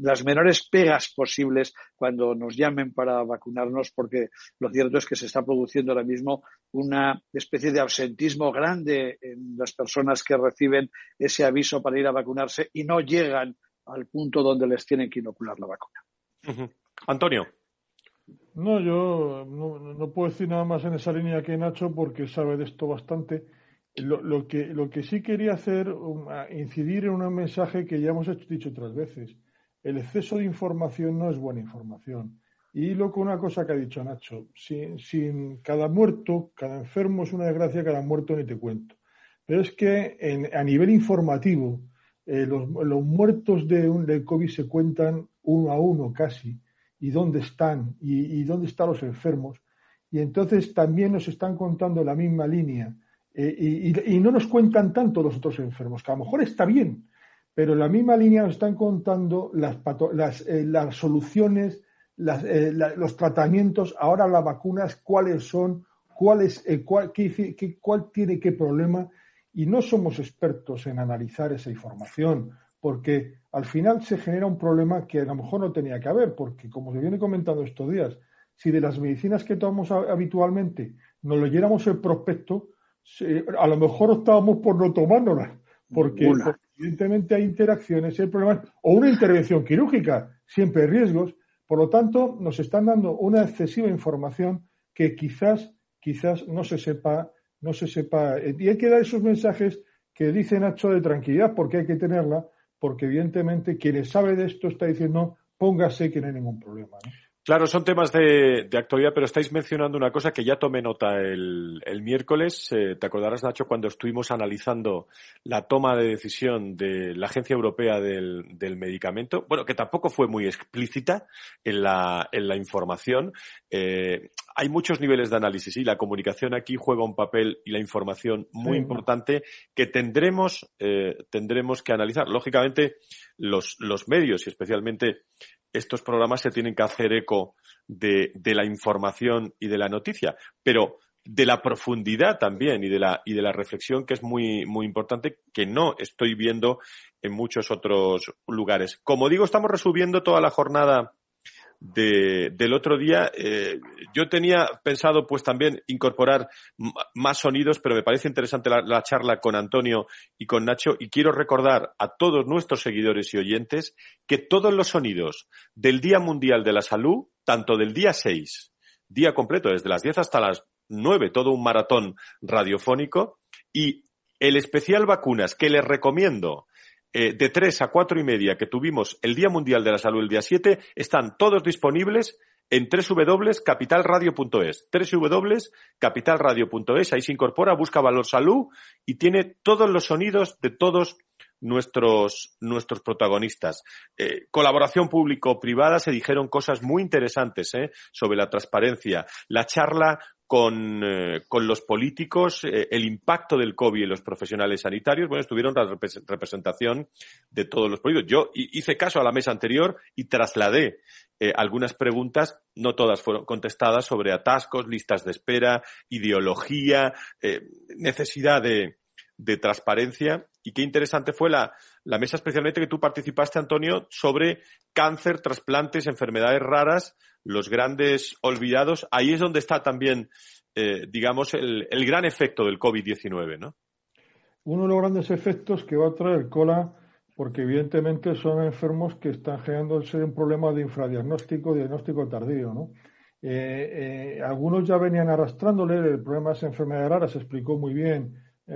las menores pegas posibles cuando nos llamen para vacunarnos, porque lo cierto es que se está produciendo ahora mismo una especie de absentismo grande en las personas que reciben ese aviso para ir a vacunarse y no llegan al punto donde les tienen que inocular la vacuna. Antonio. No, yo no, puedo decir nada más en esa línea que Nacho porque sabe de esto bastante. Lo, que, lo que sí quería hacer, um, incidir en un mensaje que ya hemos dicho otras veces. El exceso de información no es buena información. Y lo una cosa que ha dicho Nacho, sin, sin cada muerto, cada enfermo es una desgracia, cada muerto ni te cuento. Pero es que en, a nivel informativo, eh, los, los, muertos de, un, de COVID se cuentan uno a uno casi y dónde están y, dónde están los enfermos. Y entonces también nos están contando la misma línea eh, y, no nos cuentan tanto los otros enfermos, que a lo mejor está bien, pero en la misma línea nos están contando las, las, eh, las soluciones, eh, los tratamientos, ahora las vacunas, cuáles son, cuál, qué, cuál tiene qué problema. Y no somos expertos en analizar esa información, porque al final se genera un problema que a lo mejor no tenía que haber, porque como se viene comentando estos días, si de las medicinas que tomamos habitualmente nos leyéramos el prospecto, a lo mejor optábamos por no tomárnoslas, porque, evidentemente hay interacciones, hay problemas, o una intervención quirúrgica, siempre hay riesgos, por lo tanto nos están dando una excesiva información que quizás, quizás no se sepa, no se sepa, y hay que dar esos mensajes que dice Nacho de tranquilidad, porque hay que tenerla, porque evidentemente quien sabe de esto está diciendo póngase que no hay ningún problema. Claro, son temas de, actualidad, pero estáis mencionando una cosa que ya tomé nota el, miércoles. Eh, te acordarás, Nacho, cuando estuvimos analizando la toma de decisión de la Agencia Europea del, Medicamento. Bueno, que tampoco fue muy explícita en la, en la información. Eh, hay muchos niveles de análisis y la comunicación aquí juega un papel y la información muy importante que tendremos, eh, tendremos que analizar. Lógicamente, los, los medios y especialmente estos programas se tienen que hacer eco de, la información y de la noticia, pero de la profundidad también y de la, y de la reflexión que es muy, muy importante que no estoy viendo en muchos otros lugares. Como digo, estamos resubiendo toda la jornada del otro día. Eh, yo tenía pensado pues también incorporar más sonidos, pero me parece interesante la, charla con Antonio y con Nacho y quiero recordar a todos nuestros seguidores y oyentes que todos los sonidos del Día Mundial de la Salud, tanto del día 6, día completo, desde las 10 hasta las 9, todo un maratón radiofónico, y el especial vacunas que les recomiendo eh, de 3 a 4 y media que tuvimos el Día Mundial de la Salud el día 7 están todos disponibles en www.capitalradio.es. www.capitalradio.es, ahí se incorpora, busca Valor Salud y tiene todos los sonidos de todos nuestros, nuestros protagonistas. Eh, colaboración público-privada, se dijeron cosas muy interesantes eh, sobre la transparencia. La charla con, eh, con los políticos, eh, el impacto del COVID en los profesionales sanitarios. Bueno, estuvieron la representación de todos los políticos. Yo hice caso a la mesa anterior y trasladé eh, algunas preguntas, no todas fueron contestadas, sobre atascos, listas de espera, ideología, necesidad de, de transparencia. Y qué interesante fue la, la mesa especialmente que tú participaste, Antonio, sobre cáncer, trasplantes, enfermedades raras, los grandes olvidados. Ahí es donde está también, eh, digamos, el, el, gran efecto del COVID-19, ¿no? Uno de los grandes efectos que va a traer cola, porque evidentemente son enfermos que están generándose un problema de infradiagnóstico, diagnóstico tardío, ¿no? Eh, eh, algunos ya venían arrastrándole el problema de esa enfermedad rara, se explicó muy bien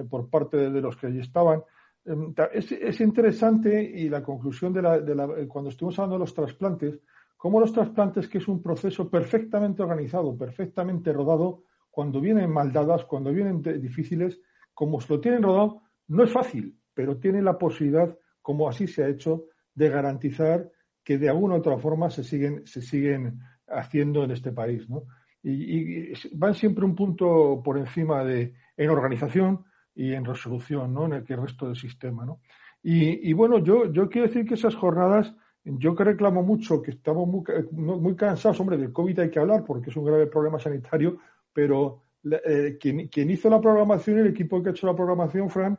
por parte de, los que allí estaban, em, es, interesante y la conclusión de la, de la, cuando estuvimos hablando de los trasplantes, como los trasplantes, que es un proceso perfectamente organizado, perfectamente rodado, cuando vienen mal dadas, cuando vienen difíciles, como se lo tienen rodado, no es fácil, pero tiene la posibilidad, como así se ha hecho, de garantizar que de alguna u otra forma se siguen, se siguen haciendo en este país. ¿no? Y, van siempre un punto por encima de en organización y en resolución, ¿no? en el resto del sistema. ¿no? Y, bueno, yo, yo quiero decir que esas jornadas, yo que reclamo mucho, que estamos muy, muy cansados, hombre, del COVID hay que hablar porque es un grave problema sanitario, pero eh, quien, quien, hizo la programación, el equipo que ha hecho la programación, Fran,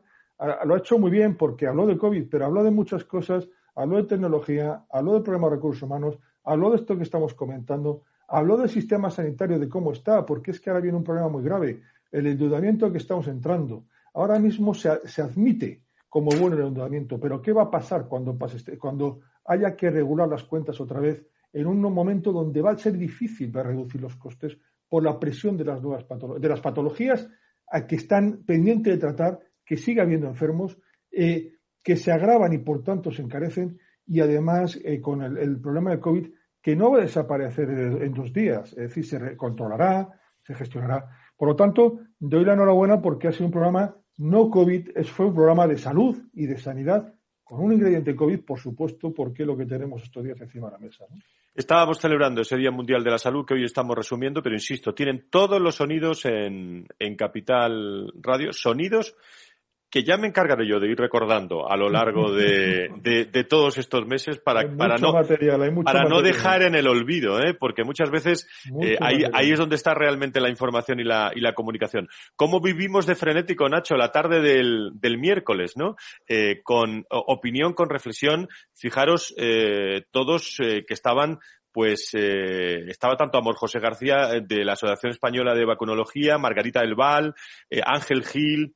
lo ha hecho muy bien porque habló de COVID, pero habló de muchas cosas, habló de tecnología, habló del problema de recursos humanos, habló de esto que estamos comentando, habló del sistema sanitario, de cómo está, porque es que ahora viene un problema muy grave, el endeudamiento que estamos entrando. Ahora mismo se, admite como bueno el endeudamiento, pero ¿qué va a pasar cuando, pase este, cuando haya que regular las cuentas otra vez en un momento donde va a ser difícil reducir los costes por la presión de las nuevas de las patologías a que están pendientes de tratar que siga habiendo enfermos, eh, que se agravan y por tanto se encarecen, y además eh, con el, problema del COVID, que no va a desaparecer en dos días, es decir, se controlará, se gestionará. Por lo tanto, doy la enhorabuena porque ha sido un programa no COVID, fue un programa de salud y de sanidad con un ingrediente COVID, por supuesto, porque lo que tenemos estos días encima de la mesa. Estábamos celebrando ese Día Mundial de la Salud que hoy estamos resumiendo, pero insisto, tienen todos los sonidos en, en Capital Radio, sonidos que ya me encargaré yo de ir recordando a lo largo de, *laughs* de, todos estos meses para, para no, para no dejar en el olvido, ¿eh? porque muchas veces eh, ahí, ahí, es donde está realmente la información y la, y la comunicación. ¿Cómo vivimos de frenético, Nacho, la tarde del, del miércoles, ¿no? Eh, con opinión, con reflexión, fijaros eh, todos que estaban pues eh, estaba tanto Amor José García eh, de la Asociación Española de Vacunología, Margarita del Val, eh, Ángel Gil,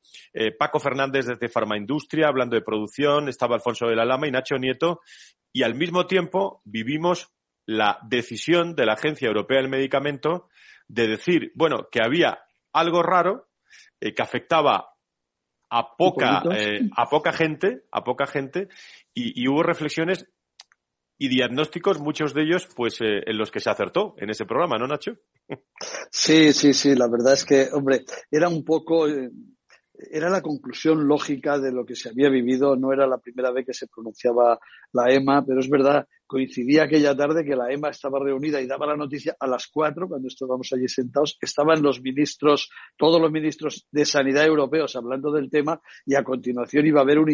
Paco Fernández desde Farmaindustria, hablando de producción, estaba Alfonso de la Lama y Nacho Nieto, y al mismo tiempo vivimos la decisión de la Agencia Europea del Medicamento de decir, bueno, que había algo raro que afectaba a poca, a poca gente, a poca gente, y, y hubo reflexiones y diagnósticos, muchos de ellos, pues eh, en los que se acertó en ese programa, ¿no, Nacho? Sí, sí, sí, la verdad es que, hombre, era un poco, eh, era la conclusión lógica de lo que se había vivido, no era la primera vez que se pronunciaba la EMA, pero es verdad, coincidía aquella tarde que la EMA estaba reunida y daba la noticia a las cuatro, cuando estábamos allí sentados, estaban los ministros, todos los ministros de sanidad europeos hablando del tema y a continuación iba a haber un,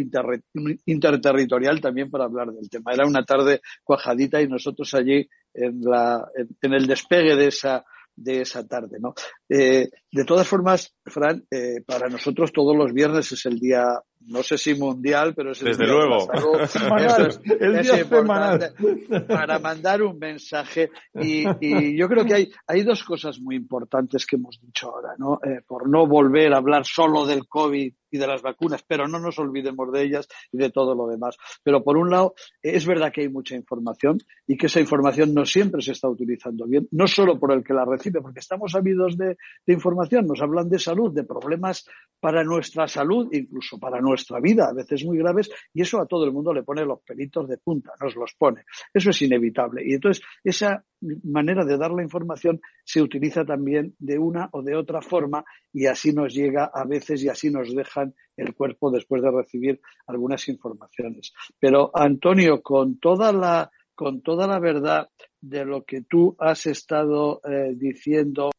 interterritorial también para hablar del tema. Era una tarde cuajadita y nosotros allí en, la, en el despegue de esa de esa tarde, ¿no? Eh, de todas formas, Fran, eh, para nosotros todos los viernes es el día, no sé si mundial, pero es el Desde día luego. *laughs* el día para mandar un mensaje y, y, yo creo que hay, hay dos cosas muy importantes que hemos dicho ahora, ¿no? Eh, por no volver a hablar solo del COVID y de las vacunas, pero no nos olvidemos de ellas y de todo lo demás. Pero por un lado, es verdad que hay mucha información y que esa información no siempre se está utilizando bien, no solo por el que la recibe, porque estamos habidos de, información, nos hablan de salud, de problemas para nuestra salud, incluso para nuestra vida, a veces muy graves, y eso a todo el mundo le pone los pelitos de punta, nos los pone. Eso es inevitable. Y entonces, esa manera de dar la información se utiliza también de una o de otra forma y así nos llega a veces y así nos dejan el cuerpo después de recibir algunas informaciones. Pero Antonio, con toda la con toda la verdad de lo que tú has estado eh, diciendo.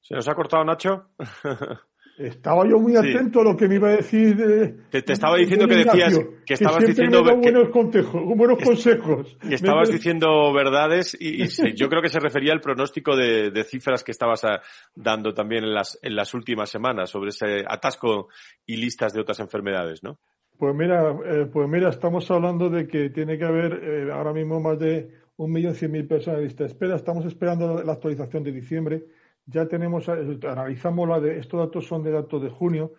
¿Se nos ha cortado Nacho? *laughs* Estaba yo muy atento a lo que me iba a decir. te, estaba diciendo que decías que estabas diciendo buenos, consejos, buenos consejos. Que estabas diciendo verdades y, *laughs* yo creo que se refería al pronóstico de, cifras que estabas ah, dando también en las, en las últimas semanas sobre ese atasco y listas de otras enfermedades, ¿no? Pues mira, eh, pues mira, estamos hablando de que tiene que haber eh, ahora mismo más de un millón cien mil personas en lista de espera. Estamos esperando la actualización de diciembre ya tenemos, eh, analizamos la de, estos datos son de datos de junio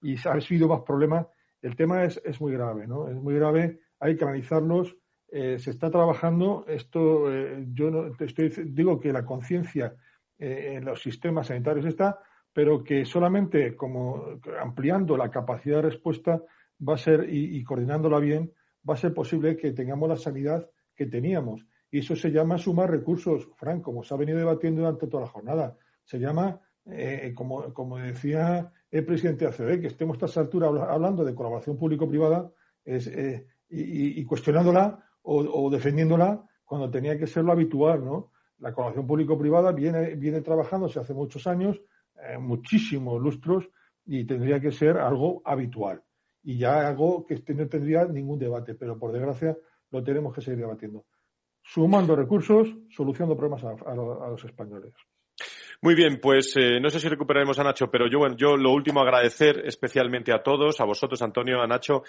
y ha sido más problemas. El tema es, es muy grave, ¿no? Es muy grave, hay que analizarlos. Eh, se está trabajando, esto, eh, yo no, estoy, digo que la conciencia en los sistemas sanitarios está, pero que solamente como ampliando la capacidad de respuesta va a ser y, coordinándola bien, va a ser posible que tengamos la sanidad que teníamos. Y eso se llama sumar recursos, Frank, como se ha venido debatiendo durante toda la jornada. Se llama, eh, como, como, decía el presidente de ACD, que estemos a esta altura hablando de colaboración público-privada eh, y, cuestionándola o, defendiéndola cuando tenía que ser lo habitual, ¿no? La colaboración público-privada viene, viene trabajándose hace muchos años, eh, muchísimos lustros, y tendría que ser algo habitual. Y ya algo que este no tendría ningún debate, pero por desgracia lo tenemos que seguir debatiendo. Sumando recursos, solucionando problemas a los españoles. Muy bien, pues eh, no sé si recuperaremos a Nacho, pero yo, bueno, yo lo último agradecer especialmente a todos, a vosotros, Antonio, a Nacho,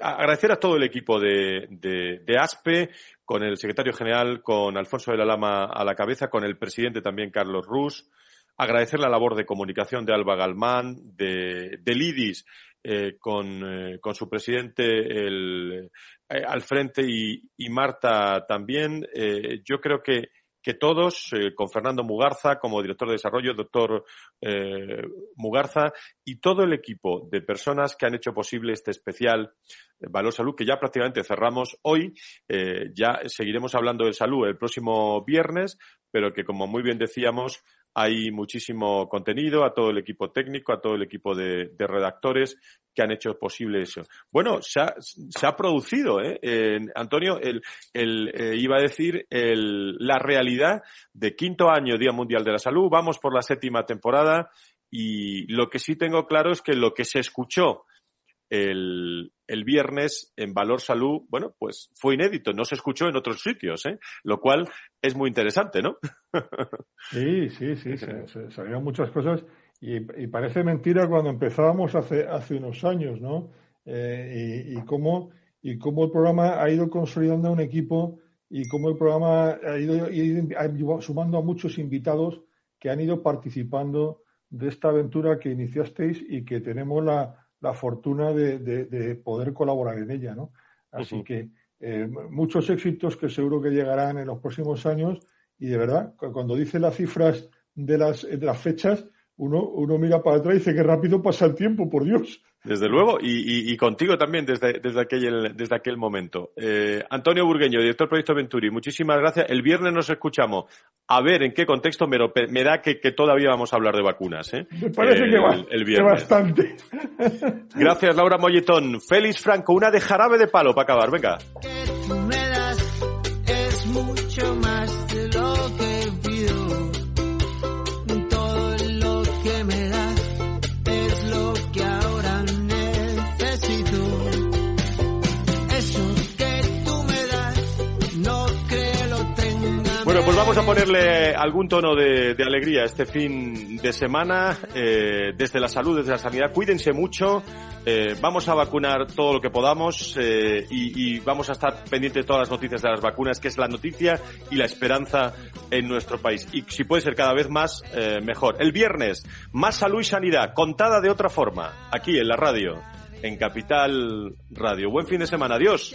agradecer a todo el equipo de, de, ASPE, con el secretario general, con Alfonso de la Lama a la cabeza, con el presidente también, Carlos Rus, agradecer la labor de comunicación de Alba Galmán, de, de Lidis, eh, con, eh, con, su presidente el, al frente y, y Marta también. yo creo que que todos, eh, con Fernando Mugarza como director de desarrollo, doctor eh, Mugarza, y todo el equipo de personas que han hecho posible este especial eh, Valor Salud, que ya prácticamente cerramos hoy. ya seguiremos hablando de salud el próximo viernes, pero que, como muy bien decíamos, hay muchísimo contenido, a todo el equipo técnico, a todo el equipo de, redactores que han hecho posible eso. Bueno, se ha, producido, ¿eh? Antonio, el, eh, iba a decir la realidad de quinto año Día Mundial de la Salud, vamos por la séptima temporada y lo que sí tengo claro es que lo que se escuchó el, el, viernes en Valor Salud, bueno, pues fue inédito, no se escuchó en otros sitios, ¿eh? lo cual es muy interesante, ¿no? *laughs* sí, sí, sí, salieron muchas cosas y, parece mentira cuando empezábamos hace, hace unos años, ¿no? Eh, y, cómo, y cómo el programa ha ido consolidando un equipo y cómo el programa ha ido, ha ido sumando a muchos invitados que han ido participando de esta aventura que iniciasteis y que tenemos la, la fortuna de, poder colaborar en ella, ¿no? Así que eh, muchos éxitos que seguro que llegarán en los próximos años y de verdad, cuando dice las cifras de las, de las fechas, uno, uno mira para atrás y dice que rápido pasa el tiempo, por Dios. Desde luego, y, y, contigo también desde, desde, aquel, desde aquel momento. Eh, Antonio Burgueño, director del Proyecto Venturi, muchísimas gracias. El viernes nos escuchamos. A ver en qué contexto, pero me da que, que todavía vamos a hablar de vacunas. ¿eh? Me parece que, va, el, viernes. bastante. Gracias, Laura Molletón. Félix Franco, una de jarabe de palo para acabar. Venga. Vamos a ponerle algún tono de, alegría este fin de semana eh, desde la salud, desde la sanidad. Cuídense mucho, eh, vamos a vacunar todo lo que podamos eh, y, vamos a estar pendientes de todas las noticias de las vacunas, que es la noticia y la esperanza en nuestro país. Y si puede ser cada vez más, mejor. El viernes, más salud y sanidad, contada de otra forma, aquí en la radio, en Capital Radio. Buen fin de semana, adiós.